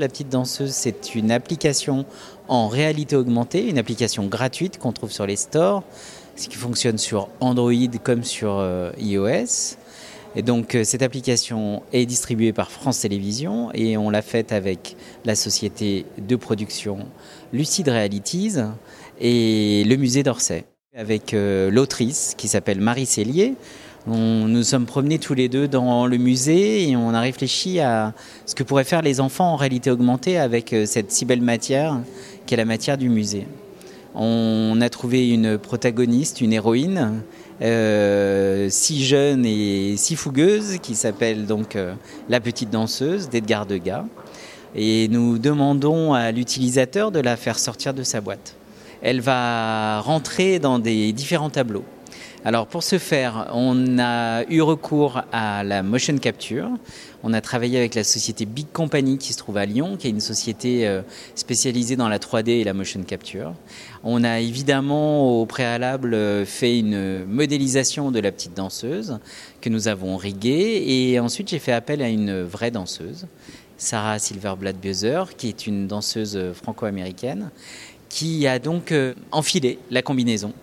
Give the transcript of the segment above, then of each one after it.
La petite danseuse, c'est une application en réalité augmentée, une application gratuite qu'on trouve sur les stores, ce qui fonctionne sur Android comme sur euh, iOS. Et donc euh, cette application est distribuée par France Télévisions et on l'a faite avec la société de production Lucid Realities et le musée d'Orsay, avec euh, l'autrice qui s'appelle Marie Cellier. Nous sommes promenés tous les deux dans le musée et on a réfléchi à ce que pourraient faire les enfants en réalité augmentée avec euh, cette si belle matière qu'est la matière du musée. On a trouvé une protagoniste, une héroïne, euh, si jeune et si fougueuse, qui s'appelle donc euh, La Petite Danseuse d'Edgar Degas. Et nous demandons à l'utilisateur de la faire sortir de sa boîte. Elle va rentrer dans des différents tableaux. Alors pour ce faire, on a eu recours à la motion capture. On a travaillé avec la société Big Company qui se trouve à Lyon, qui est une société euh, spécialisée dans la 3D et la motion capture. On a évidemment au préalable euh, fait une modélisation de la petite danseuse que nous avons riguée et ensuite j'ai fait appel à une vraie danseuse, Sarah Silverblad-Bioser, qui est une danseuse franco-américaine, qui a donc euh, enfilé la combinaison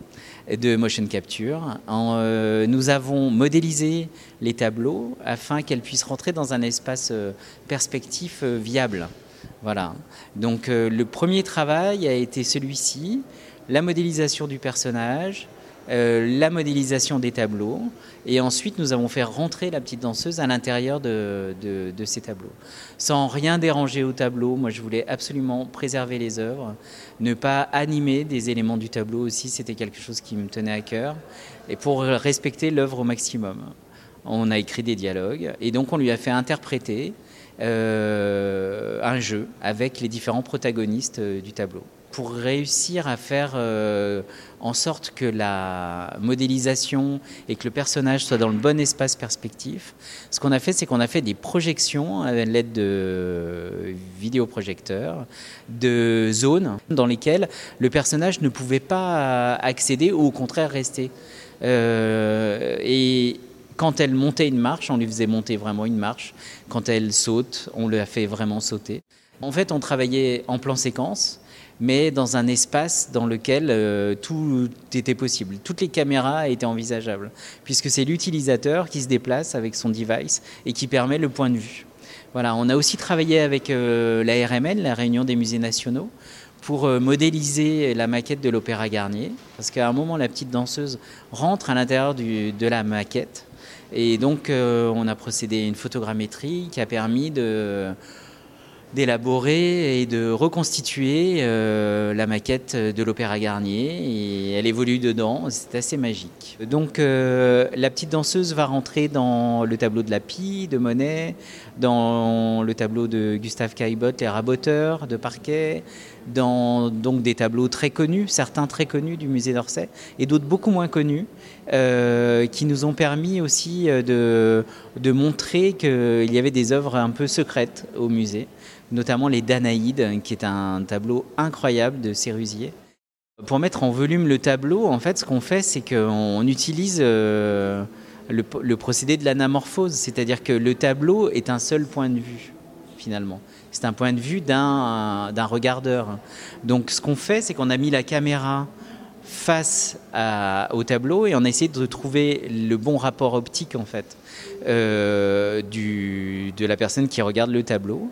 de motion capture. Euh, nous avons modélisé les tableaux afin qu'elles puissent rentrer dans un espace euh, perspectif euh, viable. Voilà. Donc le premier travail a été celui-ci, la modélisation du personnage, euh, la modélisation des tableaux. Et ensuite, nous avons fait rentrer la petite danseuse à l'intérieur de, ces tableaux. Sans rien déranger au tableau, moi je voulais absolument préserver les œuvres, ne pas animer des éléments du tableau aussi, c'était quelque chose qui me tenait à cœur, et pour respecter l'œuvre au maximum. On a écrit des dialogues, et donc on lui a fait interpréter euh, un jeu avec les différents protagonistes euh, du tableau pour réussir à faire euh, en sorte que la modélisation et que le personnage soit dans le bon espace perspectif, ce qu'on a fait, c'est qu'on a fait des projections à l'aide de vidéoprojecteurs, de zones dans lesquelles le personnage ne pouvait pas accéder ou au contraire rester. Euh, et quand elle montait une marche, on lui faisait monter vraiment une marche. Quand elle saute, on lui a fait vraiment sauter. En fait, on travaillait en plan séquence mais dans un espace dans lequel euh, tout était possible. Toutes les caméras étaient envisageables, puisque c'est l'utilisateur qui se déplace avec son device et qui permet le point de vue. Voilà, on a aussi travaillé avec euh, la RMN, la Réunion des musées nationaux, pour euh, modéliser la maquette de l'Opéra Garnier, parce qu'à un moment, la petite danseuse rentre à l'intérieur de la maquette, et donc on a procédé à une photogrammétrie qui a permis de d'élaborer et de reconstituer euh, la maquette de l'Opéra Garnier et elle évolue dedans, c'est assez magique. Donc euh, la petite danseuse va rentrer dans le tableau de la Pie, de Monet, dans le tableau de Gustave Caillebotte, Les Raboteurs de Parquet, dans donc des tableaux très connus, certains très connus du musée d'Orsay et d'autres beaucoup moins connus, euh, qui nous ont permis aussi de, de montrer qu'il y avait des œuvres un peu secrètes au musée notamment les Danaïdes, qui est un tableau incroyable de Sérusier. Pour mettre en volume le tableau, en fait, ce qu'on fait, c'est qu'on utilise euh, le, procédé de l'anamorphose, c'est-à-dire que le tableau est un seul point de vue, finalement. C'est un point de vue d'un regardeur. Donc, ce qu'on fait, c'est qu'on a mis la caméra face au tableau et on a essayé de trouver le bon rapport optique, en fait, euh, de la personne qui regarde le tableau.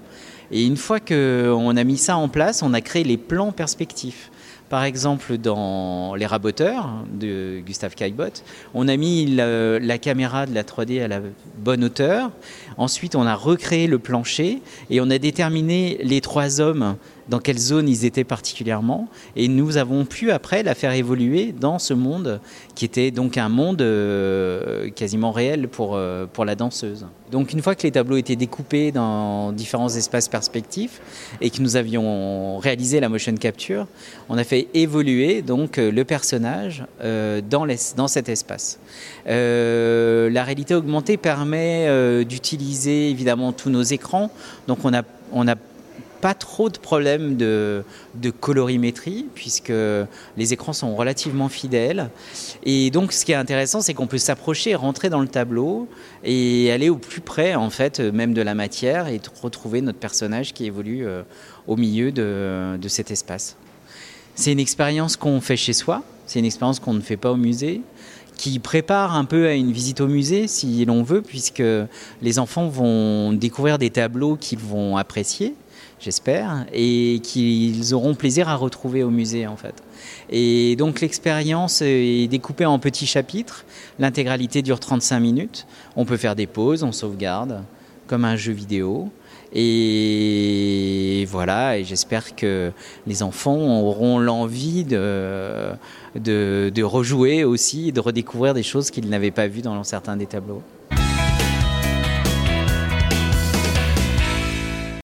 Et une fois qu'on a mis ça en place, on a créé les plans perspectifs. Par exemple, dans Les Raboteurs de Gustave Caillebotte, on a mis la, caméra de la 3D à la bonne hauteur. Ensuite, on a recréé le plancher et on a déterminé les trois hommes dans quelle zone ils étaient particulièrement. Et nous avons pu après la faire évoluer dans ce monde qui était donc un monde euh, quasiment réel pour, euh, pour la danseuse. Donc une fois que les tableaux étaient découpés dans différents espaces perspectifs et que nous avions réalisé la motion capture, on a fait évoluer donc le personnage euh, dans, dans cet espace. la réalité augmentée permet d'utiliser évidemment tous nos écrans. Donc on a, on a pas trop de problèmes de, colorimétrie, puisque les écrans sont relativement fidèles. Et donc, ce qui est intéressant, c'est qu'on peut s'approcher, rentrer dans le tableau et aller au plus près, en fait, même de la matière et retrouver notre personnage qui évolue euh, au milieu de cet espace. C'est une expérience qu'on fait chez soi, c'est une expérience qu'on ne fait pas au musée qui prépare un peu à une visite au musée, si l'on veut, puisque les enfants vont découvrir des tableaux qu'ils vont apprécier, j'espère, et qu'ils auront plaisir à retrouver au musée, en fait. Et donc l'expérience est découpée en petits chapitres. L'intégralité dure 35 minutes. On peut faire des pauses, on sauvegarde, comme un jeu vidéo. Et voilà, et j'espère que les enfants auront l'envie de, de, de, rejouer aussi, de redécouvrir des choses qu'ils n'avaient pas vues dans certains des tableaux.